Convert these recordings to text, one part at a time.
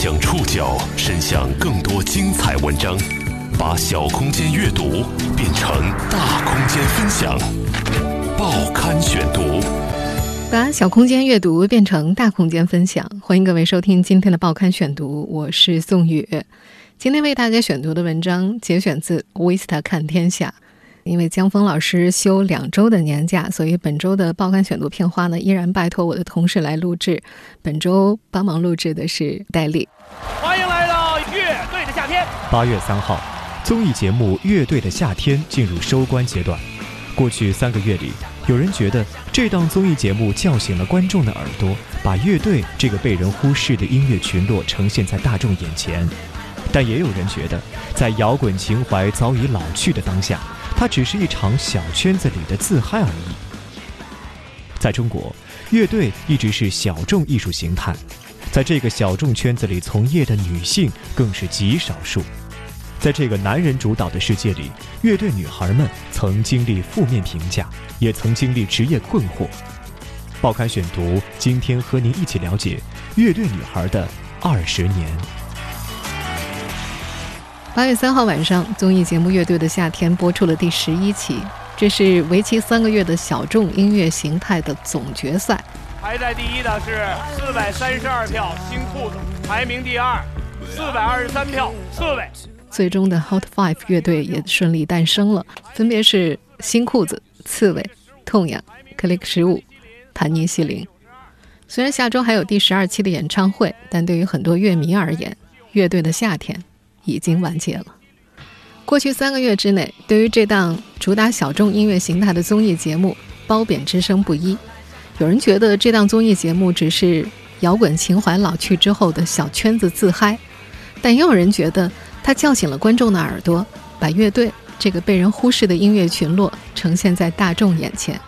将触角伸向更多精彩文章，把小空间阅读变成大空间分享。报刊选读，把小空间阅读变成大空间分享。欢迎各位收听今天的报刊选读，我是宋宇。今天为大家选读的文章节选自《Vista 看天下》。因为江峰老师休两周的年假，所以本周的报刊选读片花呢，依然拜托我的同事来录制。本周帮忙录制的是戴丽。欢迎来到乐队的夏天。八月三号，综艺节目《乐队的夏天》进入收官阶段。过去三个月里，有人觉得这档综艺节目叫醒了观众的耳朵，把乐队这个被人忽视的音乐群落呈现在大众眼前。但也有人觉得，在摇滚情怀早已老去的当下。它只是一场小圈子里的自嗨而已。在中国，乐队一直是小众艺术形态，在这个小众圈子里从业的女性更是极少数。在这个男人主导的世界里，乐队女孩们曾经历负面评价，也曾经历职业困惑。报刊选读，今天和您一起了解乐队女孩的二十年。八月三号晚上，综艺节目《乐队的夏天》播出了第十一期。这是为期三个月的小众音乐形态的总决赛。排在第一的是四百三十二票新裤子，排名第二四百二十三票刺猬。最终的 Hot Five 乐队也顺利诞生了，分别是新裤子、刺猬、痛痒、Click 十五、盘尼西林。虽然下周还有第十二期的演唱会，但对于很多乐迷而言，《乐队的夏天》。已经完结了。过去三个月之内，对于这档主打小众音乐形态的综艺节目，褒贬之声不一。有人觉得这档综艺节目只是摇滚情怀老去之后的小圈子自嗨，但也有人觉得它叫醒了观众的耳朵，把乐队这个被人忽视的音乐群落呈现在大众眼前。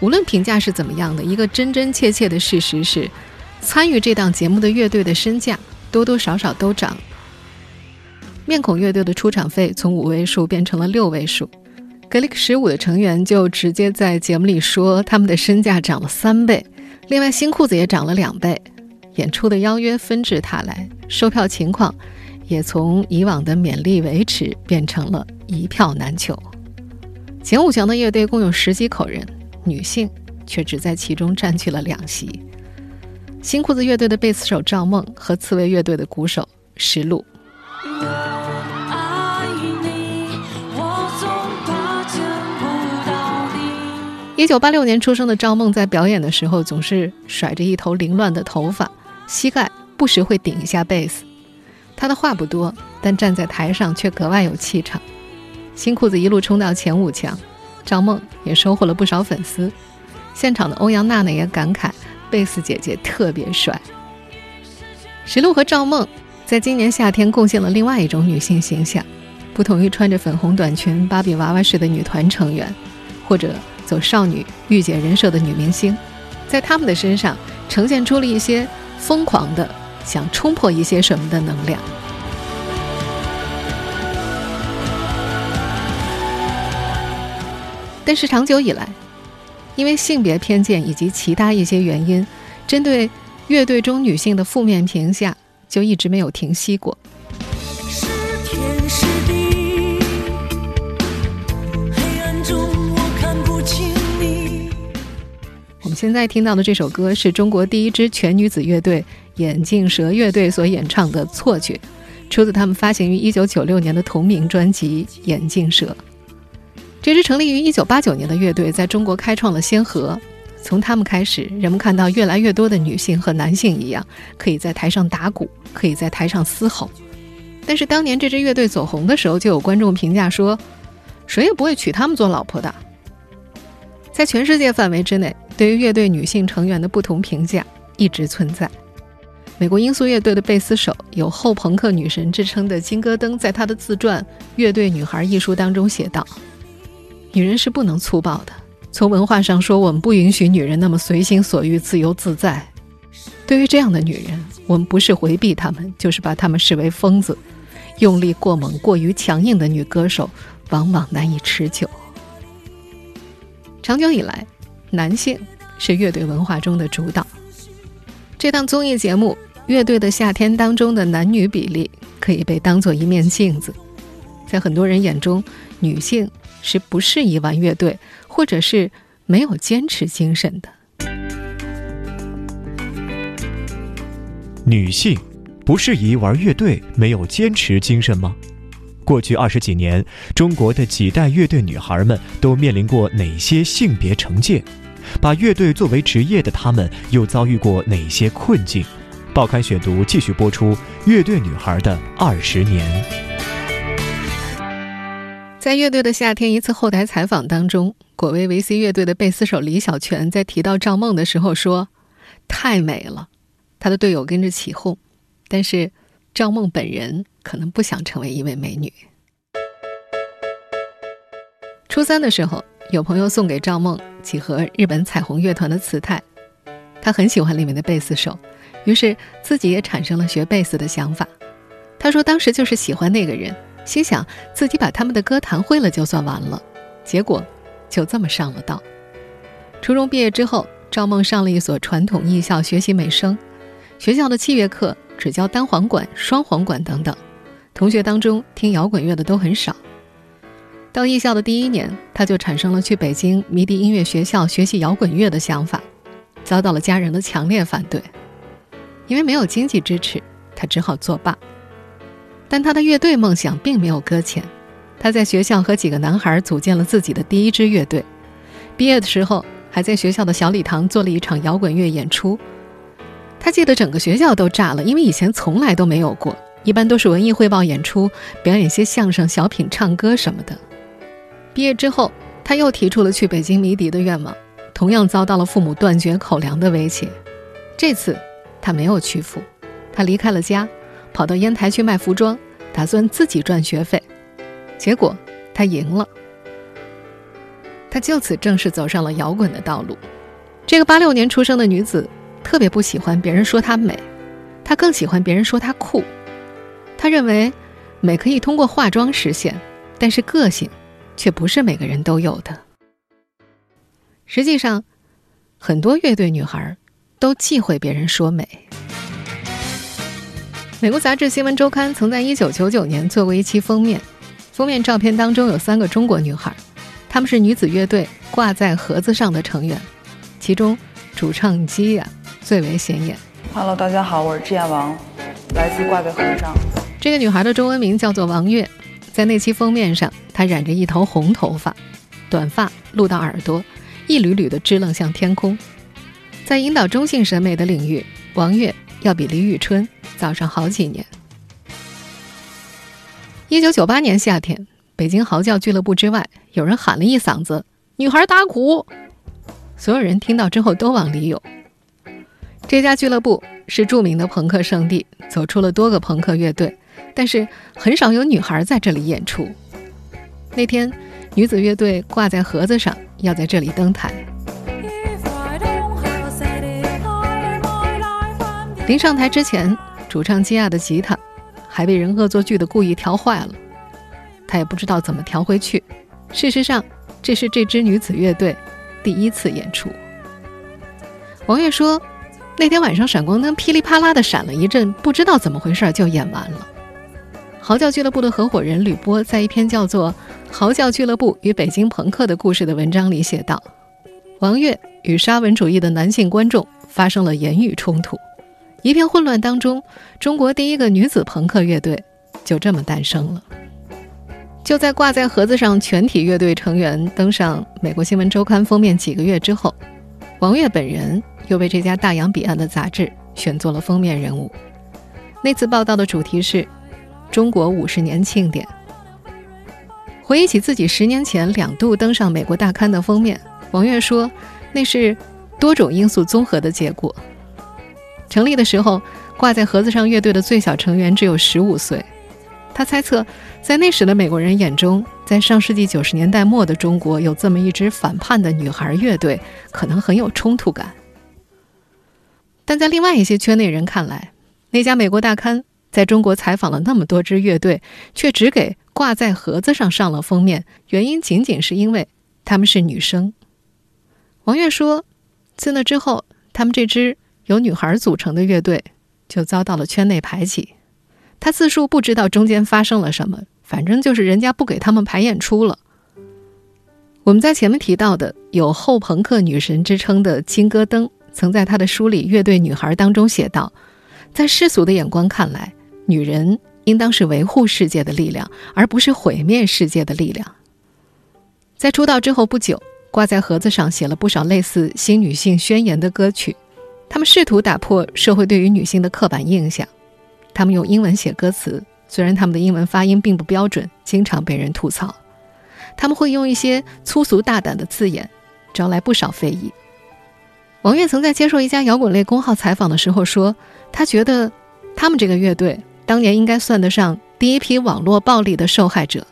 无论评价是怎么样的，一个真真切切的事实是，参与这档节目的乐队的身价多多少少都涨。面孔乐队的出场费从五位数变成了六位数，格力十五的成员就直接在节目里说他们的身价涨了三倍，另外新裤子也涨了两倍，演出的邀约纷至沓来，售票情况也从以往的勉力维持变成了一票难求。前五强的乐队共有十几口人，女性却只在其中占据了两席。新裤子乐队的贝斯手赵梦和刺猬乐队的鼓手石路。一九八六年出生的赵梦，在表演的时候总是甩着一头凌乱的头发，膝盖不时会顶一下贝斯。他的话不多，但站在台上却格外有气场。新裤子一路冲到前五强，赵梦也收获了不少粉丝。现场的欧阳娜娜也感慨，贝斯姐姐特别帅。石璐和赵梦在今年夏天贡献了另外一种女性形象，不同于穿着粉红短裙、芭比娃娃式的女团成员，或者。走少女御姐人设的女明星，在她们的身上呈现出了一些疯狂的想冲破一些什么的能量。但是长久以来，因为性别偏见以及其他一些原因，针对乐队中女性的负面评价就一直没有停息过。现在听到的这首歌是中国第一支全女子乐队眼镜蛇乐队所演唱的《错觉》，出自他们发行于1996年的同名专辑《眼镜蛇》。这支成立于1989年的乐队在中国开创了先河，从他们开始，人们看到越来越多的女性和男性一样，可以在台上打鼓，可以在台上嘶吼。但是当年这支乐队走红的时候，就有观众评价说：“谁也不会娶他们做老婆的。”在全世界范围之内。对于乐队女性成员的不同评价一直存在。美国音速乐队的贝斯手有“后朋克女神”之称的金戈登，在他的自传《乐队女孩》一书当中写道：“女人是不能粗暴的。从文化上说，我们不允许女人那么随心所欲、自由自在。对于这样的女人，我们不是回避她们，就是把她们视为疯子。用力过猛、过于强硬的女歌手，往往难以持久。长久以来。”男性是乐队文化中的主导。这档综艺节目乐队的夏天当中的男女比例可以被当做一面镜子，在很多人眼中，女性是不适宜玩乐队，或者是没有坚持精神的。女性不适宜玩乐队，没有坚持精神吗？过去二十几年，中国的几代乐队女孩们都面临过哪些性别成见？把乐队作为职业的她们又遭遇过哪些困境？报刊选读继续播出《乐队女孩的二十年》。在乐队的夏天一次后台采访当中，果威维 C 乐队的贝斯手李小泉在提到赵梦的时候说：“太美了。”他的队友跟着起哄，但是赵梦本人可能不想成为一位美女。初三的时候，有朋友送给赵梦几盒日本彩虹乐团的磁带，他很喜欢里面的贝斯手，于是自己也产生了学贝斯的想法。他说当时就是喜欢那个人，心想自己把他们的歌弹会了就算完了，结果就这么上了道。初中毕业之后，赵梦上了一所传统艺校学习美声。学校的器乐课只教单簧管、双簧管等等，同学当中听摇滚乐的都很少。到艺校的第一年，他就产生了去北京迷笛音乐学校学习摇滚乐的想法，遭到了家人的强烈反对。因为没有经济支持，他只好作罢。但他的乐队梦想并没有搁浅，他在学校和几个男孩组建了自己的第一支乐队。毕业的时候，还在学校的小礼堂做了一场摇滚乐演出。他记得整个学校都炸了，因为以前从来都没有过，一般都是文艺汇报演出，表演些相声、小品、唱歌什么的。毕业之后，他又提出了去北京迷笛的愿望，同样遭到了父母断绝口粮的威胁。这次他没有屈服，他离开了家，跑到烟台去卖服装，打算自己赚学费。结果他赢了，他就此正式走上了摇滚的道路。这个八六年出生的女子。特别不喜欢别人说她美，她更喜欢别人说她酷。她认为，美可以通过化妆实现，但是个性，却不是每个人都有的。实际上，很多乐队女孩都忌讳别人说美。美国杂志《新闻周刊》曾在1999年做过一期封面，封面照片当中有三个中国女孩，她们是女子乐队挂在盒子上的成员，其中主唱基呀。最为显眼。Hello，大家好，我是志燕王，来自挂在盒子上。这个女孩的中文名叫做王月，在那期封面上，她染着一头红头发，短发露到耳朵，一缕缕的支棱向天空。在引导中性审美的领域，王月要比李宇春早上好几年。一九九八年夏天，北京嚎叫俱乐部之外，有人喊了一嗓子“女孩打鼓”，所有人听到之后都往里涌。这家俱乐部是著名的朋克圣地，走出了多个朋克乐队，但是很少有女孩在这里演出。那天，女子乐队挂在盒子上，要在这里登台。临上台之前，主唱基亚的吉他还被人恶作剧的故意调坏了，他也不知道怎么调回去。事实上，这是这支女子乐队第一次演出。王悦说。那天晚上，闪光灯噼里啪啦的闪了一阵，不知道怎么回事就演完了。嚎叫俱乐部的合伙人吕波在一篇叫做《嚎叫俱乐部与北京朋克的故事》的文章里写道：“王悦与沙文主义的男性观众发生了言语冲突，一片混乱当中，中国第一个女子朋克乐队就这么诞生了。就在挂在盒子上全体乐队成员登上美国新闻周刊封面几个月之后，王悦本人。”又被这家大洋彼岸的杂志选做了封面人物。那次报道的主题是“中国五十年庆典”。回忆起自己十年前两度登上美国大刊的封面，王悦说：“那是多种因素综合的结果。”成立的时候，挂在盒子上乐队的最小成员只有十五岁。他猜测，在那时的美国人眼中，在上世纪九十年代末的中国，有这么一支反叛的女孩乐队，可能很有冲突感。但在另外一些圈内人看来，那家美国大刊在中国采访了那么多支乐队，却只给挂在盒子上上了封面，原因仅仅是因为他们是女生。王悦说：“自那之后，他们这支由女孩组成的乐队就遭到了圈内排挤。他自述不知道中间发生了什么，反正就是人家不给他们排演出了。我们在前面提到的有后朋克女神之称的金戈登，曾在他的书里《乐队女孩》当中写道：“在世俗的眼光看来，女人应当是维护世界的力量，而不是毁灭世界的力量。”在出道之后不久，挂在盒子上写了不少类似新女性宣言的歌曲，他们试图打破社会对于女性的刻板印象。他们用英文写歌词，虽然他们的英文发音并不标准，经常被人吐槽。他们会用一些粗俗大胆的字眼，招来不少非议。王悦曾在接受一家摇滚类公号采访的时候说，他觉得他们这个乐队当年应该算得上第一批网络暴力的受害者。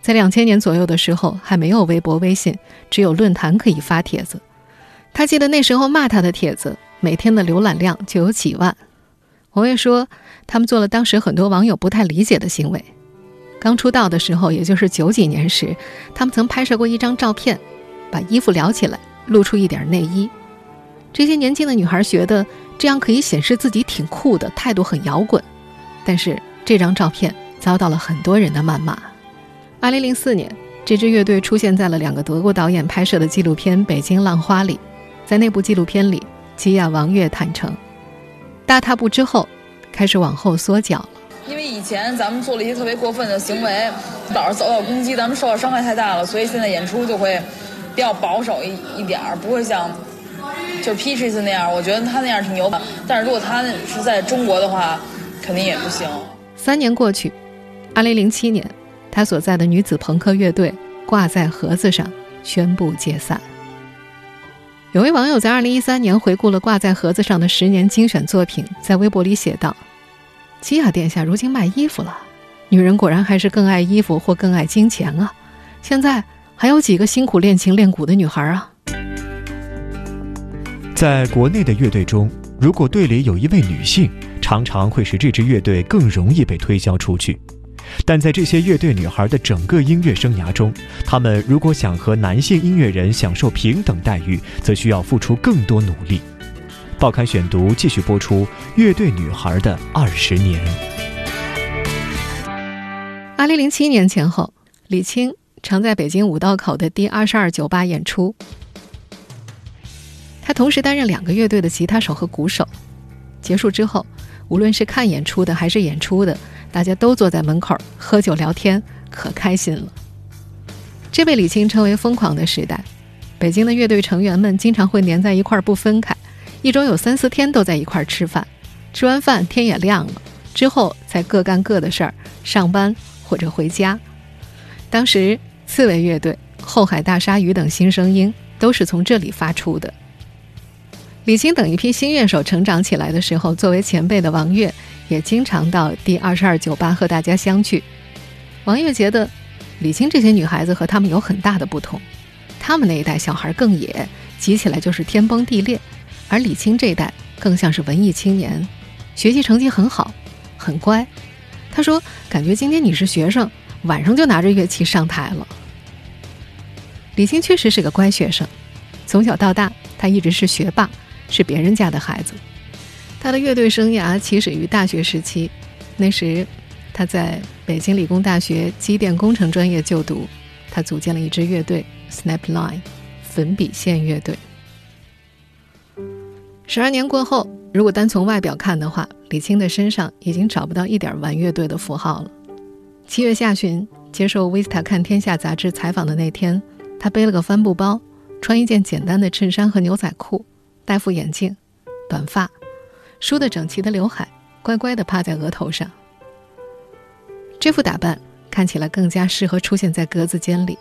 在两千年左右的时候，还没有微博、微信，只有论坛可以发帖子。他记得那时候骂他的帖子，每天的浏览量就有几万。王悦说，他们做了当时很多网友不太理解的行为。刚出道的时候，也就是九几年时，他们曾拍摄过一张照片，把衣服撩起来，露出一点内衣。这些年轻的女孩觉得这样可以显示自己挺酷的，态度很摇滚。但是这张照片遭到了很多人的谩骂。二零零四年，这支乐队出现在了两个德国导演拍摄的纪录片《北京浪花》里。在那部纪录片里，吉雅王悦坦诚，大踏步之后，开始往后缩脚了。因为以前咱们做了一些特别过分的行为，老是遭到攻击，咱们受到伤害太大了，所以现在演出就会比较保守一一点儿，不会像就 Peaches 那样。我觉得他那样挺牛的，但是如果他是在中国的话，肯定也不行。三年过去，二零零七年。他所在的女子朋克乐队挂在盒子上宣布解散。有位网友在二零一三年回顾了挂在盒子上的十年精选作品，在微博里写道：“基亚殿下如今卖衣服了，女人果然还是更爱衣服或更爱金钱啊！现在还有几个辛苦练琴练鼓的女孩啊？”在国内的乐队中，如果队里有一位女性，常常会使这支乐队更容易被推销出去。但在这些乐队女孩的整个音乐生涯中，她们如果想和男性音乐人享受平等待遇，则需要付出更多努力。报刊选读继续播出《乐队女孩的二十年》。二零零七年前后，李青常在北京五道口的第二十二酒吧演出。同时担任两个乐队的吉他手和鼓手。结束之后，无论是看演出的还是演出的。大家都坐在门口喝酒聊天，可开心了。这被李青称为“疯狂的时代”。北京的乐队成员们经常会黏在一块儿不分开，一周有三四天都在一块儿吃饭。吃完饭天也亮了，之后才各干各的事儿，上班或者回家。当时刺猬乐队、后海大鲨鱼等新声音都是从这里发出的。李青等一批新乐手成长起来的时候，作为前辈的王悦。也经常到第二十二酒吧和大家相聚。王悦觉得，李青这些女孩子和他们有很大的不同。他们那一代小孩更野，急起来就是天崩地裂；而李青这一代更像是文艺青年，学习成绩很好，很乖。他说：“感觉今天你是学生，晚上就拿着乐器上台了。”李青确实是个乖学生，从小到大他一直是学霸，是别人家的孩子。他的乐队生涯起始于大学时期，那时他在北京理工大学机电工程专业就读，他组建了一支乐队 Snapline 粉笔线乐队。十二年过后，如果单从外表看的话，李青的身上已经找不到一点玩乐队的符号了。七月下旬接受《Vista 看天下》杂志采访的那天，他背了个帆布包，穿一件简单的衬衫和牛仔裤，戴副眼镜，短发。梳得整齐的刘海，乖乖地趴在额头上。这副打扮看起来更加适合出现在格子间里。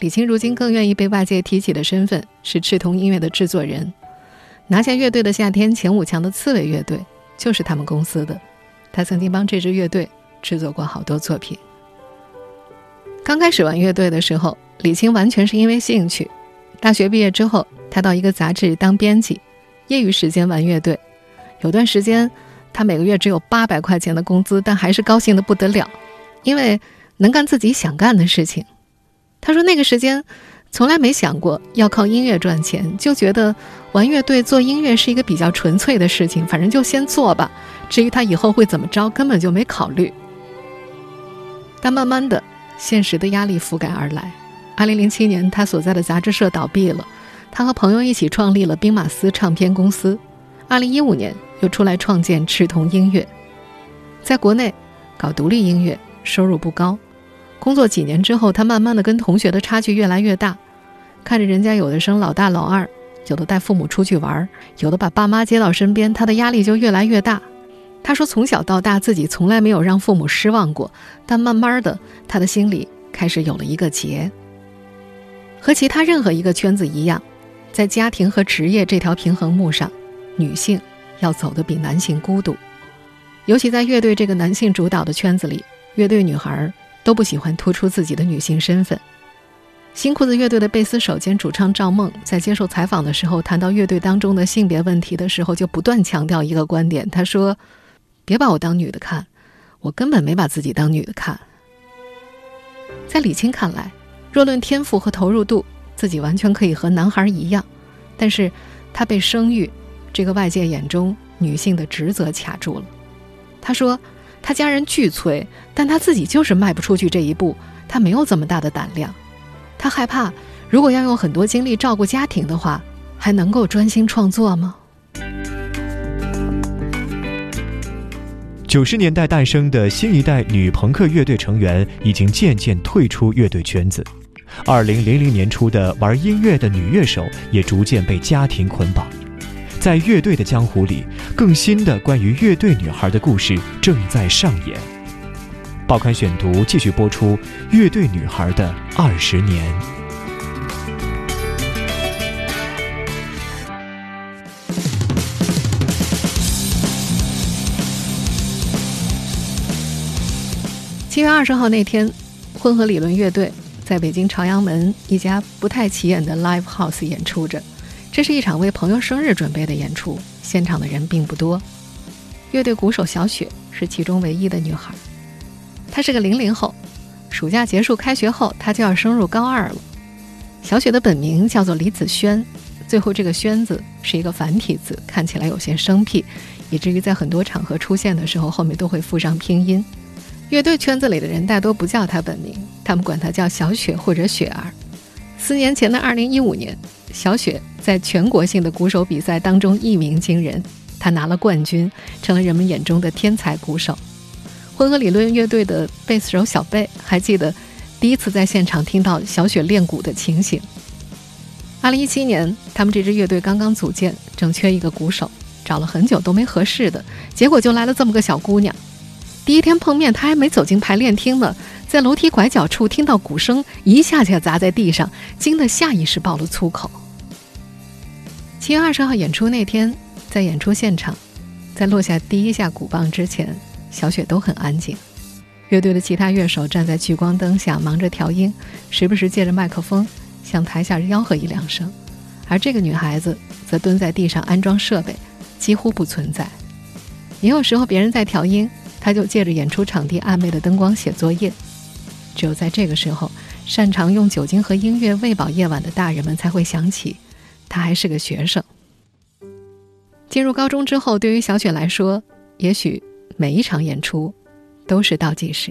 李青如今更愿意被外界提起的身份是赤铜音乐的制作人。拿下乐队的夏天前五强的刺猬乐队就是他们公司的。他曾经帮这支乐队制作过好多作品。刚开始玩乐队的时候，李青完全是因为兴趣。大学毕业之后，他到一个杂志当编辑，业余时间玩乐队。有段时间，他每个月只有八百块钱的工资，但还是高兴的不得了，因为能干自己想干的事情。他说那个时间，从来没想过要靠音乐赚钱，就觉得玩乐队做音乐是一个比较纯粹的事情，反正就先做吧。至于他以后会怎么着，根本就没考虑。但慢慢的，现实的压力覆盖而来。二零零七年，他所在的杂志社倒闭了，他和朋友一起创立了兵马司唱片公司。二零一五年，又出来创建赤铜音乐，在国内搞独立音乐，收入不高。工作几年之后，他慢慢的跟同学的差距越来越大，看着人家有的生老大老二，有的带父母出去玩，有的把爸妈接到身边，他的压力就越来越大。他说：“从小到大，自己从来没有让父母失望过，但慢慢的，他的心里开始有了一个结。和其他任何一个圈子一样，在家庭和职业这条平衡木上，女性要走得比男性孤独。尤其在乐队这个男性主导的圈子里，乐队女孩都不喜欢突出自己的女性身份。”新裤子乐队的贝斯手兼主唱赵梦在接受采访的时候，谈到乐队当中的性别问题的时候，就不断强调一个观点，他说。别把我当女的看，我根本没把自己当女的看。在李青看来，若论天赋和投入度，自己完全可以和男孩一样，但是他被生育这个外界眼中女性的职责卡住了。他说，他家人巨催，但他自己就是迈不出去这一步，他没有这么大的胆量。他害怕，如果要用很多精力照顾家庭的话，还能够专心创作吗？九十年代诞生的新一代女朋克乐队成员已经渐渐退出乐队圈子，二零零零年初的玩音乐的女乐手也逐渐被家庭捆绑，在乐队的江湖里，更新的关于乐队女孩的故事正在上演。报刊选读继续播出《乐队女孩的二十年》。七月二十号那天，混合理论乐队在北京朝阳门一家不太起眼的 live house 演出着。这是一场为朋友生日准备的演出，现场的人并不多。乐队鼓手小雪是其中唯一的女孩，她是个零零后。暑假结束，开学后她就要升入高二了。小雪的本名叫做李子轩，最后这个“轩”字是一个繁体字，看起来有些生僻，以至于在很多场合出现的时候，后面都会附上拼音。乐队圈子里的人大多不叫她本名，他们管她叫小雪或者雪儿。四年前的二零一五年，小雪在全国性的鼓手比赛当中一鸣惊人，她拿了冠军，成了人们眼中的天才鼓手。混合理论乐队的贝斯手小贝还记得第一次在现场听到小雪练鼓的情形。二零一七年，他们这支乐队刚刚组建，正缺一个鼓手，找了很久都没合适的，结果就来了这么个小姑娘。第一天碰面，他还没走进排练厅呢，在楼梯拐角处听到鼓声，一下下砸在地上，惊得下意识爆了粗口。七月二十号演出那天，在演出现场，在落下第一下鼓棒之前，小雪都很安静。乐队的其他乐手站在聚光灯下忙着调音，时不时借着麦克风向台下吆喝一两声，而这个女孩子则蹲在地上安装设备，几乎不存在。也有时候别人在调音。他就借着演出场地暧昧的灯光写作业，只有在这个时候，擅长用酒精和音乐喂饱夜晚的大人们才会想起，他还是个学生。进入高中之后，对于小雪来说，也许每一场演出都是倒计时。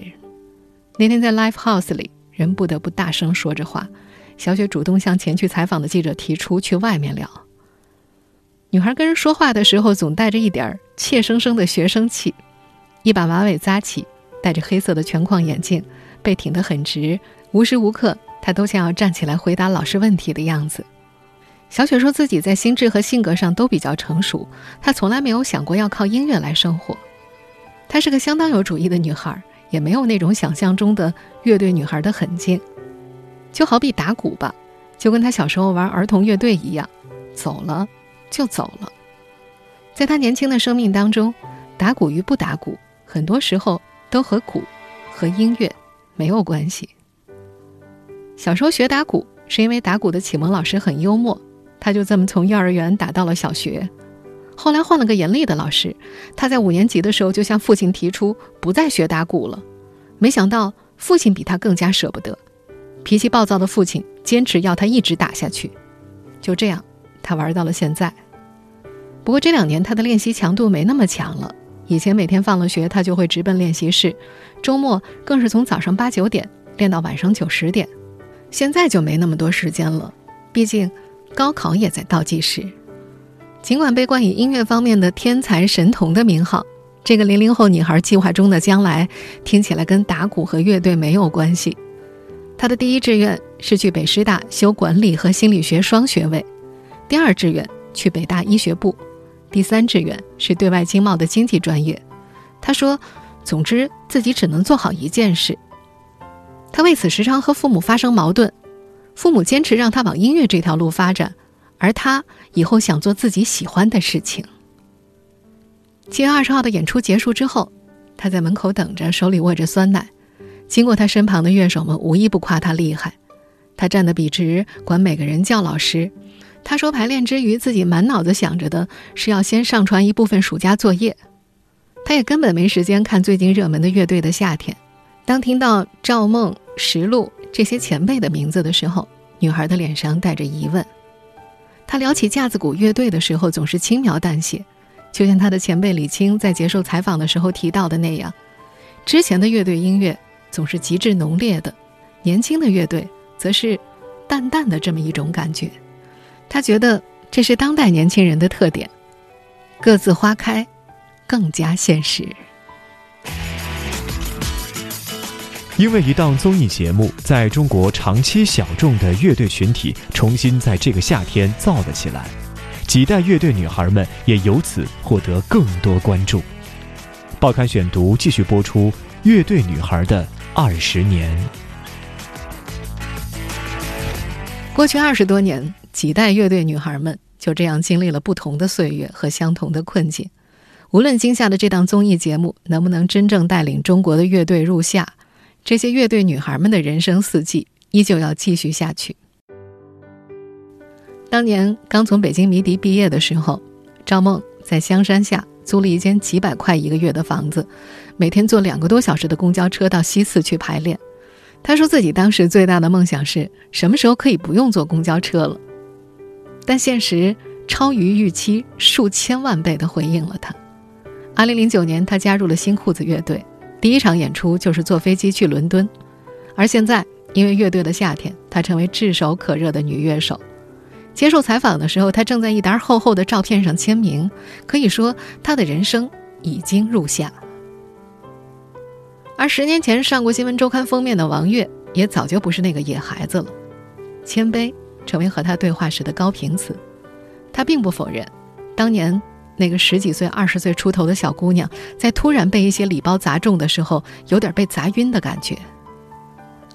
那天在 Live House 里，人不得不大声说着话，小雪主动向前去采访的记者提出去外面聊。女孩跟人说话的时候，总带着一点怯生生的学生气。一把马尾扎起，戴着黑色的全框眼镜，背挺得很直，无时无刻他都像要站起来回答老师问题的样子。小雪说自己在心智和性格上都比较成熟，她从来没有想过要靠音乐来生活。她是个相当有主意的女孩，也没有那种想象中的乐队女孩的狠劲。就好比打鼓吧，就跟她小时候玩儿童乐队一样，走了就走了。在她年轻的生命当中，打鼓与不打鼓。很多时候都和鼓和音乐没有关系。小时候学打鼓是因为打鼓的启蒙老师很幽默，他就这么从幼儿园打到了小学。后来换了个严厉的老师，他在五年级的时候就向父亲提出不再学打鼓了。没想到父亲比他更加舍不得，脾气暴躁的父亲坚持要他一直打下去。就这样，他玩到了现在。不过这两年他的练习强度没那么强了。以前每天放了学，他就会直奔练习室，周末更是从早上八九点练到晚上九十点。现在就没那么多时间了，毕竟高考也在倒计时。尽管被冠以音乐方面的天才神童的名号，这个零零后女孩计划中的将来听起来跟打鼓和乐队没有关系。她的第一志愿是去北师大修管理和心理学双学位，第二志愿去北大医学部，第三志愿是对外经贸的经济专业。他说：“总之，自己只能做好一件事。”他为此时常和父母发生矛盾，父母坚持让他往音乐这条路发展。而他以后想做自己喜欢的事情。七月二十号的演出结束之后，他在门口等着，手里握着酸奶。经过他身旁的乐手们，无一不夸他厉害。他站得笔直，管每个人叫老师。他说，排练之余，自己满脑子想着的是要先上传一部分暑假作业。他也根本没时间看最近热门的乐队的夏天。当听到赵梦、石路这些前辈的名字的时候，女孩的脸上带着疑问。他聊起架子鼓乐队的时候，总是轻描淡写，就像他的前辈李青在接受采访的时候提到的那样。之前的乐队音乐总是极致浓烈的，年轻的乐队则是淡淡的这么一种感觉。他觉得这是当代年轻人的特点，各自花开，更加现实。因为一档综艺节目，在中国长期小众的乐队群体重新在这个夏天造了起来，几代乐队女孩们也由此获得更多关注。报刊选读继续播出《乐队女孩的二十年》。过去二十多年，几代乐队女孩们就这样经历了不同的岁月和相同的困境。无论今夏的这档综艺节目能不能真正带领中国的乐队入夏。这些乐队女孩们的人生四季依旧要继续下去。当年刚从北京迷笛毕业的时候，赵梦在香山下租了一间几百块一个月的房子，每天坐两个多小时的公交车到西四去排练。他说自己当时最大的梦想是什么时候可以不用坐公交车了，但现实超于预期数千万倍的回应了他。二零零九年，他加入了新裤子乐队。第一场演出就是坐飞机去伦敦，而现在因为乐队的夏天，他成为炙手可热的女乐手。接受采访的时候，他正在一沓厚厚的照片上签名，可以说他的人生已经入夏。而十年前上过新闻周刊封面的王悦，也早就不是那个野孩子了。谦卑成为和他对话时的高频词，他并不否认，当年。那个十几岁、二十岁出头的小姑娘，在突然被一些礼包砸中的时候，有点被砸晕的感觉。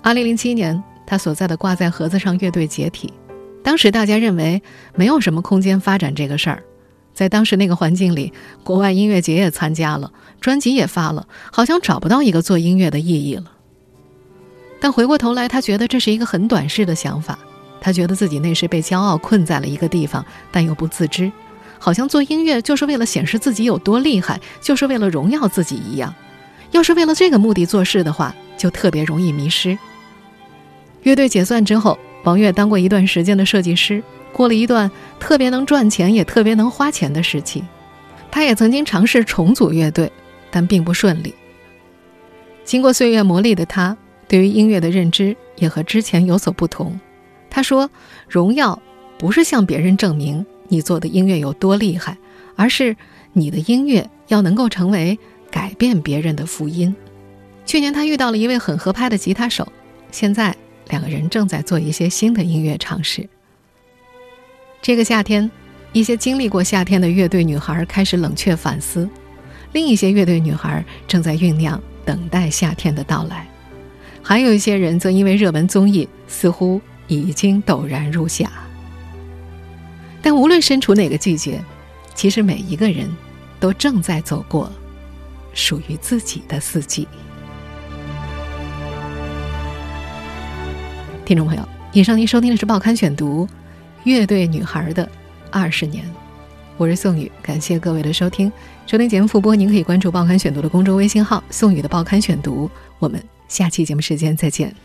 二零零七年，她所在的挂在盒子上乐队解体，当时大家认为没有什么空间发展这个事儿。在当时那个环境里，国外音乐节也参加了，专辑也发了，好像找不到一个做音乐的意义了。但回过头来，她觉得这是一个很短视的想法。他觉得自己那时被骄傲困在了一个地方，但又不自知。好像做音乐就是为了显示自己有多厉害，就是为了荣耀自己一样。要是为了这个目的做事的话，就特别容易迷失。乐队解散之后，王悦当过一段时间的设计师，过了一段特别能赚钱也特别能花钱的时期。他也曾经尝试重组乐队，但并不顺利。经过岁月磨砺的他，对于音乐的认知也和之前有所不同。他说：“荣耀不是向别人证明。”你做的音乐有多厉害，而是你的音乐要能够成为改变别人的福音。去年他遇到了一位很合拍的吉他手，现在两个人正在做一些新的音乐尝试。这个夏天，一些经历过夏天的乐队女孩开始冷却反思，另一些乐队女孩正在酝酿等待夏天的到来，还有一些人则因为热门综艺，似乎已经陡然入夏。但无论身处哪个季节，其实每一个人都正在走过属于自己的四季。听众朋友，以上您收听的是《报刊选读》乐队女孩的二十年，我是宋宇，感谢各位的收听。收听节目复播，您可以关注《报刊选读》的公众微信号“宋宇的报刊选读”。我们下期节目时间再见。